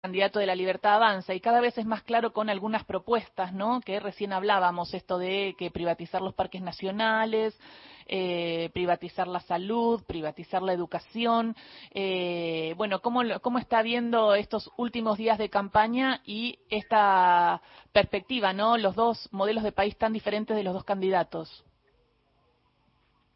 candidato de la Libertad Avanza y cada vez es más claro con algunas propuestas, ¿no? Que recién hablábamos, esto de que privatizar los parques nacionales, eh, privatizar la salud, privatizar la educación. Eh, bueno, ¿cómo, ¿cómo está viendo estos últimos días de campaña y esta perspectiva, ¿no? Los dos modelos de país tan diferentes de los dos candidatos.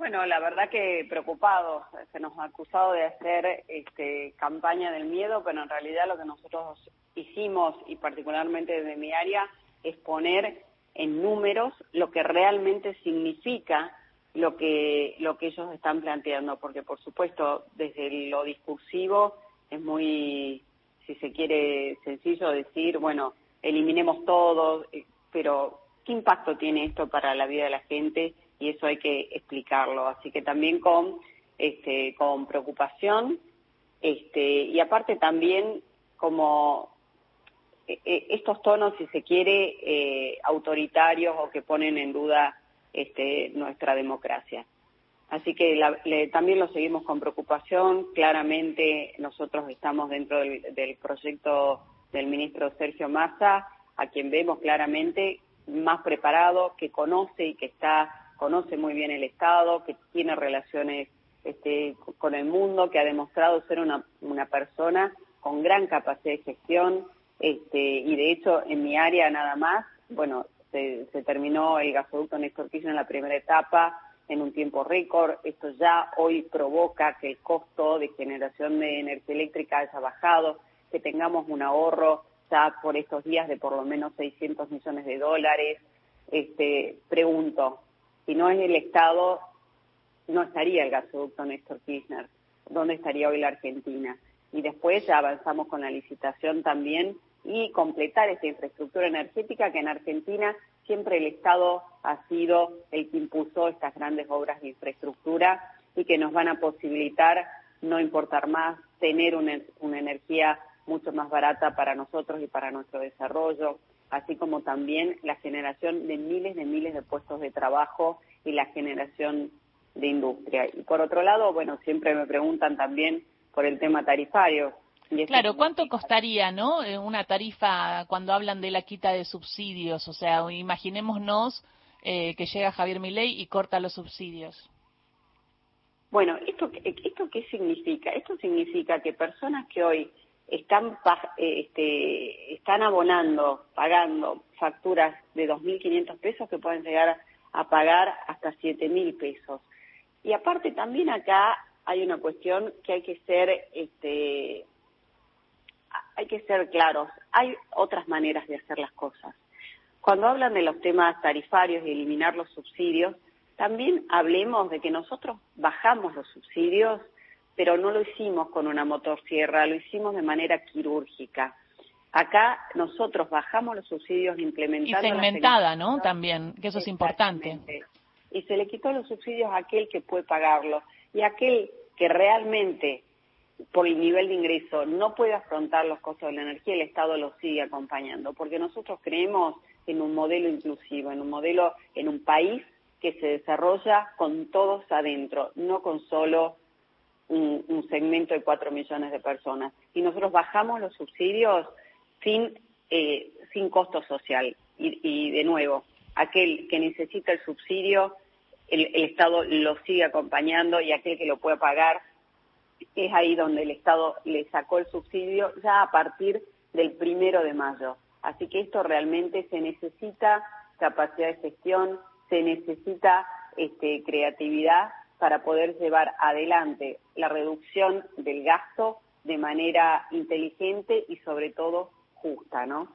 Bueno, la verdad que preocupados. Se nos ha acusado de hacer este, campaña del miedo, pero en realidad lo que nosotros hicimos, y particularmente desde mi área, es poner en números lo que realmente significa lo que, lo que ellos están planteando, porque por supuesto desde lo discursivo es muy, si se quiere, sencillo decir, bueno, eliminemos todo, eh, pero ¿qué impacto tiene esto para la vida de la gente? Y eso hay que explicarlo. Así que también con, este, con preocupación este, y aparte también como eh, eh, estos tonos, si se quiere, eh, autoritarios o que ponen en duda este, nuestra democracia. Así que también lo seguimos con preocupación. Claramente nosotros estamos dentro del, del proyecto del ministro Sergio Massa, a quien vemos claramente más preparado, que conoce y que está conoce muy bien el Estado, que tiene relaciones este, con el mundo, que ha demostrado ser una, una persona con gran capacidad de gestión, este, y de hecho en mi área nada más, bueno, se, terminó el gasoducto Néstor Kirchner en la primera etapa en un tiempo récord, esto ya hoy provoca que el costo de generación de energía eléctrica haya bajado, que tengamos un ahorro ya por estos días de por lo menos 600 millones de dólares. Este, pregunto, si no es el Estado, no estaría el gasoducto Néstor Kirchner. ¿Dónde estaría hoy la Argentina? Y después ya avanzamos con la licitación también y completar esta infraestructura energética que en Argentina siempre el Estado ha sido el que impulsó estas grandes obras de infraestructura y que nos van a posibilitar no importar más, tener una, una energía mucho más barata para nosotros y para nuestro desarrollo, así como también la generación de miles de miles de puestos de trabajo y la generación de industria. Y por otro lado, bueno, siempre me preguntan también por el tema tarifario. claro, ¿cuánto costaría, no? Eh, una tarifa cuando hablan de la quita de subsidios, o sea, imaginémonos eh, que llega Javier Milei y corta los subsidios. Bueno, ¿esto, ¿esto qué significa? Esto significa que personas que hoy están, eh, este, están abonando, pagando facturas de 2.500 pesos que pueden llegar a pagar hasta 7.000 pesos. Y aparte también acá hay una cuestión que hay que ser, este, hay que ser claros. Hay otras maneras de hacer las cosas. Cuando hablan de los temas tarifarios y eliminar los subsidios, también hablemos de que nosotros bajamos los subsidios pero no lo hicimos con una motosierra, lo hicimos de manera quirúrgica. Acá nosotros bajamos los subsidios implementando... Y segmentada, ¿no? También, que eso es importante. Y se le quitó los subsidios a aquel que puede pagarlo y aquel que realmente por el nivel de ingreso no puede afrontar los costos de la energía, el Estado lo sigue acompañando, porque nosotros creemos en un modelo inclusivo, en un modelo, en un país que se desarrolla con todos adentro, no con solo un, segmento de cuatro millones de personas. Y nosotros bajamos los subsidios sin, eh, sin costo social. Y, de nuevo, aquel que necesita el subsidio, el, Estado lo sigue acompañando y aquel que lo puede pagar, es ahí donde el Estado le sacó el subsidio ya a partir del primero de mayo. Así que esto realmente se necesita capacidad de gestión, se necesita este, creatividad para poder llevar adelante la reducción del gasto de manera inteligente y sobre todo justa, ¿no?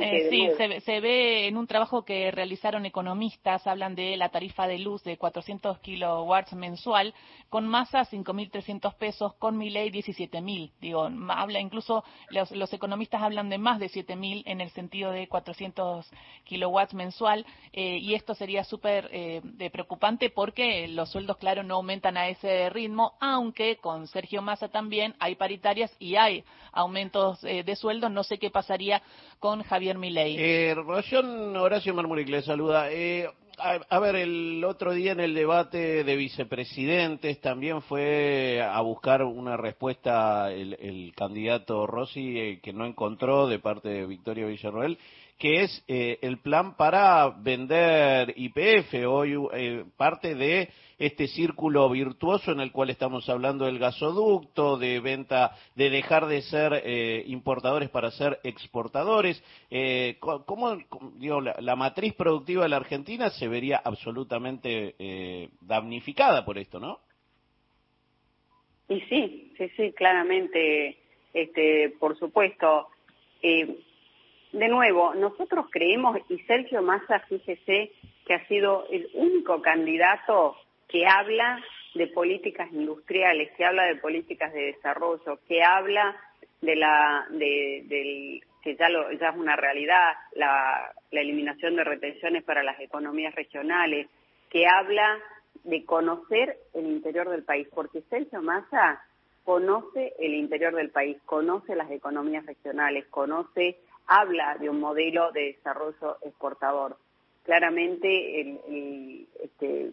Eh, sí, se, ve en un trabajo que realizaron economistas, hablan de la tarifa de luz de 400 kilowatts mensual, con masa 5.300 pesos, con mi ley 17.000. Digo, habla incluso, los, economistas hablan de más de 7.000 en el sentido de 400 kilowatts mensual, eh, y esto sería súper eh, preocupante porque los sueldos, claro, no aumentan a ese ritmo, aunque con Sergio Massa también hay paritarias y hay aumentos de sueldos. No sé qué pasaría con Javier Milei. Eh, Horacio Marmuric le saluda. Eh, a, ver, el otro día en el debate de vicepresidentes también fue a buscar una respuesta el, candidato Rossi eh, que no encontró de parte de Victoria Villarroel que es eh, el plan para vender IPF, hoy eh, parte de este círculo virtuoso en el cual estamos hablando del gasoducto, de venta, de dejar de ser eh, importadores para ser exportadores. ¿Cómo, digo, la, matriz productiva de la Argentina se vería absolutamente damnificada por esto, no? Y sí, sí, sí, claramente, este, por supuesto. Eh, de nuevo, nosotros creemos, y Sergio Massa, fíjese, que ha sido el único candidato que habla de políticas industriales, que habla de políticas de desarrollo, que habla de la, de, que ya, lo, ya es una realidad, la, la eliminación de retenciones para las economías regionales, que habla de conocer el interior del país, porque Sergio Massa conoce el interior del país, conoce las economías regionales, conoce habla de un modelo de desarrollo exportador. Claramente, el, este,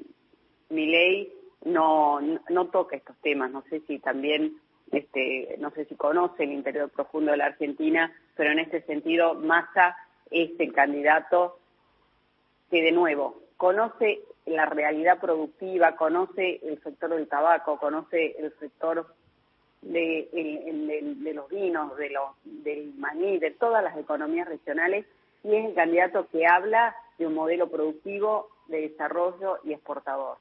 mi ley no, no toca estos temas. No sé si también, este, no sé si conoce el interior profundo de la Argentina, pero en este sentido, Massa es el candidato que, de nuevo, conoce la realidad productiva, conoce el sector del tabaco, conoce el sector de, los vinos, de los, del maní, de todas las economías regionales y es el candidato que habla de un modelo productivo de desarrollo y exportador.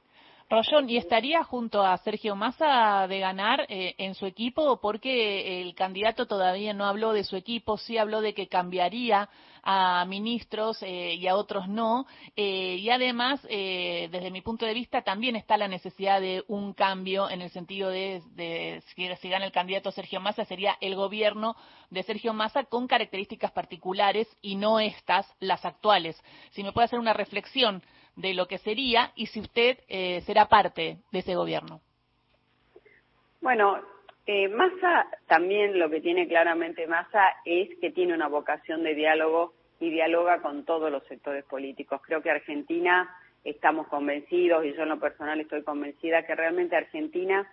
Rollón, ¿y estaría junto a Sergio Massa de ganar eh, en su equipo? Porque el candidato todavía no habló de su equipo, sí habló de que cambiaría a ministros eh, y a otros no. Eh, y además, desde mi punto de vista, también está la necesidad de un cambio en el sentido de, de si, si gana el candidato Sergio Massa, sería el gobierno de Sergio Massa con características particulares y no estas, las actuales. Si me puede hacer una reflexión de lo que sería y si usted eh, será parte de ese gobierno. Bueno, eh, Massa también lo que tiene claramente Massa es que tiene una vocación de diálogo y dialoga con todos los sectores políticos. Creo que Argentina estamos convencidos y yo en lo personal estoy convencida que realmente Argentina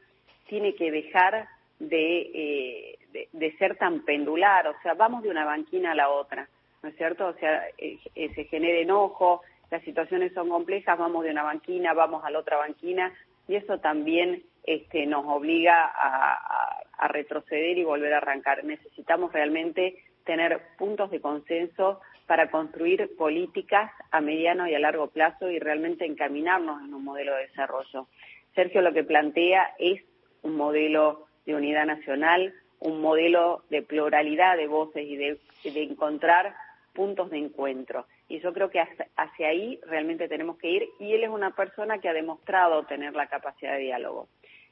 tiene que dejar de, eh, de, ser tan pendular, o sea, vamos de una banquina a la otra, ¿no es cierto? O sea, eh, se genera enojo, las situaciones son complejas, vamos de una banquina, vamos a la otra banquina, y eso también este, nos obliga a, retroceder y volver a arrancar. Necesitamos realmente tener puntos de consenso para construir políticas a mediano y a largo plazo y realmente encaminarnos en un modelo de desarrollo. Sergio lo que plantea es un modelo de unidad nacional, un modelo de pluralidad de voces y de encontrar puntos de encuentro y yo creo que hacia ahí realmente tenemos que ir y él es una persona que ha demostrado tener la capacidad de diálogo.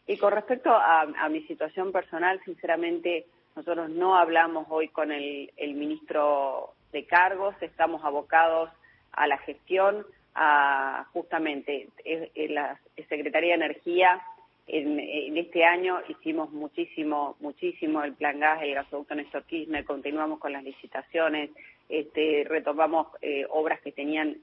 Y con respecto a, mi situación personal, sinceramente, nosotros no hablamos hoy con el, ministro de cargos, estamos abocados a la gestión, a justamente en la Secretaría de Energía. En, este año hicimos muchísimo, muchísimo el plan gas, el gasoducto Néstor Kirchner, continuamos con las licitaciones, este, retomamos eh, obras que tenían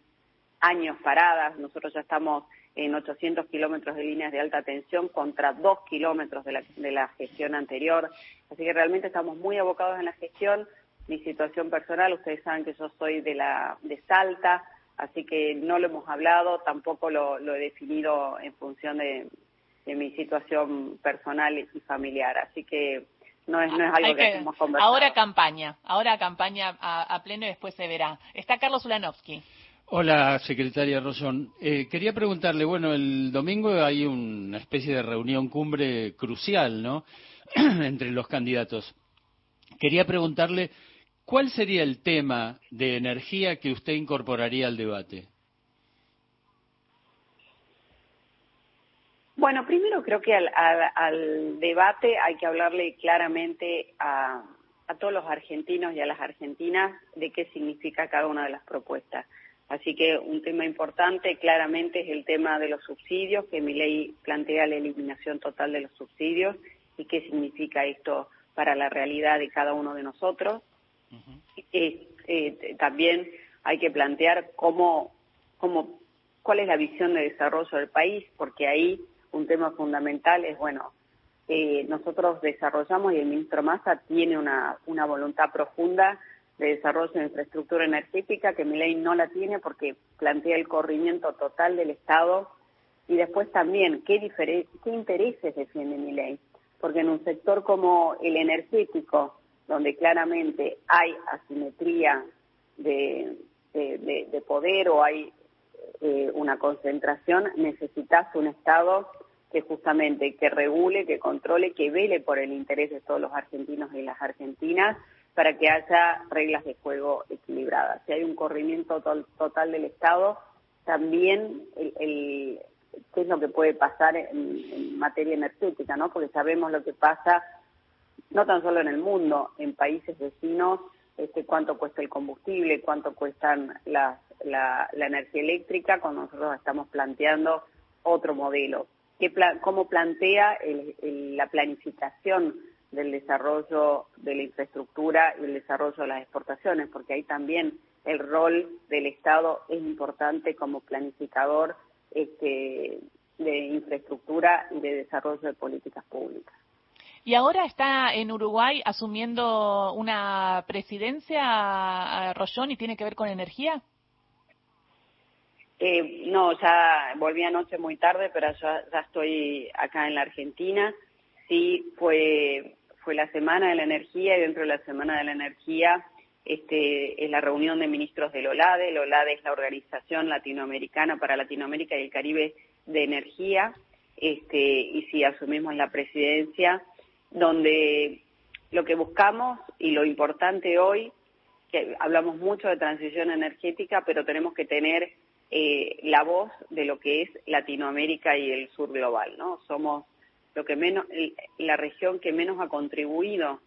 años paradas, nosotros ya estamos en 800 kilómetros de líneas de alta tensión contra 2 kilómetros de la, de la gestión anterior, así que realmente estamos muy abocados en la gestión. Mi situación personal, ustedes saben que yo soy de la de Salta, así que no lo hemos hablado, tampoco lo, lo he definido en función de, de mi situación personal y familiar, así que no es, no es algo que, hemos conversado. Ahora campaña, ahora campaña a, pleno y después se verá. Está Carlos Ulanovsky. Hola, secretaria Rosón. Eh, quería preguntarle, bueno, el domingo hay una especie de reunión cumbre crucial, ¿no?, entre los candidatos. Quería preguntarle, ¿cuál sería el tema de energía que usted incorporaría al debate? Bueno, primero creo que al, debate hay que hablarle claramente a, todos los argentinos y a las argentinas de qué significa cada una de las propuestas. Así que un tema importante claramente es el tema de los subsidios, que mi ley plantea la eliminación total de los subsidios y qué significa esto para la realidad de cada uno de nosotros. Eh, también hay que plantear cómo, cómo cuál es la visión de desarrollo del país, porque ahí un tema fundamental es, bueno, eh, nosotros desarrollamos y el ministro Massa tiene una, una voluntad profunda de desarrollo de infraestructura energética que mi ley no la tiene porque plantea el corrimiento total del Estado y después también qué, qué intereses defiende mi ley. Porque en un sector como el energético, donde claramente hay asimetría de, de, poder o hay eh, una concentración, necesitas un Estado que justamente que regule, que controle, que vele por el interés de todos los argentinos y las argentinas para que haya reglas de juego equilibradas. Si hay un corrimiento total del Estado, también el, qué es lo que puede pasar en, materia energética, ¿no? Porque sabemos lo que pasa no tan solo en el mundo, en países vecinos, este, cuánto cuesta el combustible, cuánto cuestan la, la, energía eléctrica, cuando nosotros estamos planteando otro modelo. ¿Qué ¿Cómo plantea la planificación del desarrollo de la infraestructura y el desarrollo de las exportaciones? Porque ahí también el rol del Estado es importante como planificador este, de infraestructura y de desarrollo de políticas públicas. Y ahora está en Uruguay asumiendo una presidencia, Rollón, y tiene que ver con energía. Eh, no, ya volví anoche muy tarde, pero ya, ya estoy acá en la Argentina. Sí, fue, fue la Semana de la Energía y dentro de la Semana de la Energía este, es la reunión de ministros del OLADE. El OLADE es la Organización Latinoamericana para Latinoamérica y el Caribe de Energía. Este, y si asumimos la presidencia, donde lo que buscamos y lo importante hoy, que hablamos mucho de transición energética, pero tenemos que tener eh, la voz de lo que es Latinoamérica y el sur global, ¿no? Somos lo que menos, la región que menos ha contribuido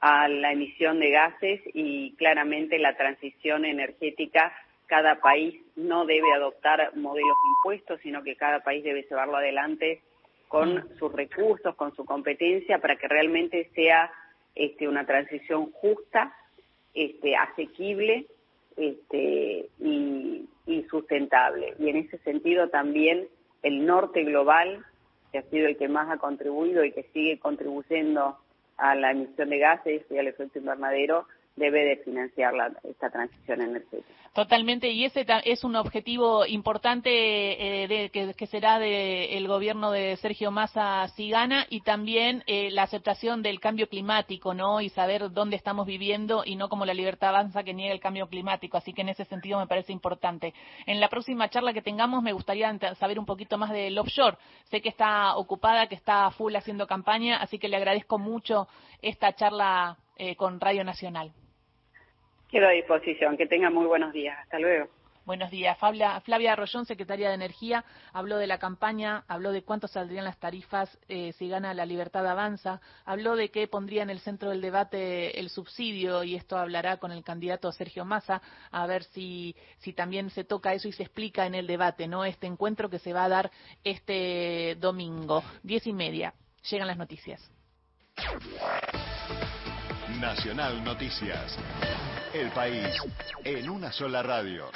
a la emisión de gases y claramente la transición energética, cada país no debe adoptar modelos impuestos, sino que cada país debe llevarlo adelante con mm. sus recursos, con su competencia, para que realmente sea este, una transición justa, este, asequible este, y, y sustentable. Y en ese sentido también el norte global, que ha sido el que más ha contribuido y que sigue contribuyendo a la emisión de gases y al efecto invernadero, debe de financiar la, esta transición energética. Totalmente, y ese es un objetivo importante eh, de, que, será del gobierno de Sergio Massa si gana y también eh, la aceptación del cambio climático, ¿no? Y saber dónde estamos viviendo y no como la libertad avanza que niega el cambio climático. Así que en ese sentido me parece importante. En la próxima charla que tengamos me gustaría saber un poquito más del offshore. Sé que está ocupada, que está full haciendo campaña, así que le agradezco mucho esta charla eh, con Radio Nacional. Quedo a disposición. Que tenga muy buenos días. Hasta luego. Buenos días. Flavia, Flavia Arroyón, secretaria de Energía, habló de la campaña, habló de cuánto saldrían las tarifas eh, si gana la libertad avanza, habló de qué pondría en el centro del debate el subsidio y esto hablará con el candidato Sergio Massa a ver si, si también se toca eso y se explica en el debate, ¿no? Este encuentro que se va a dar este domingo, diez y media. Llegan las noticias. Nacional Noticias. El país en una sola radio.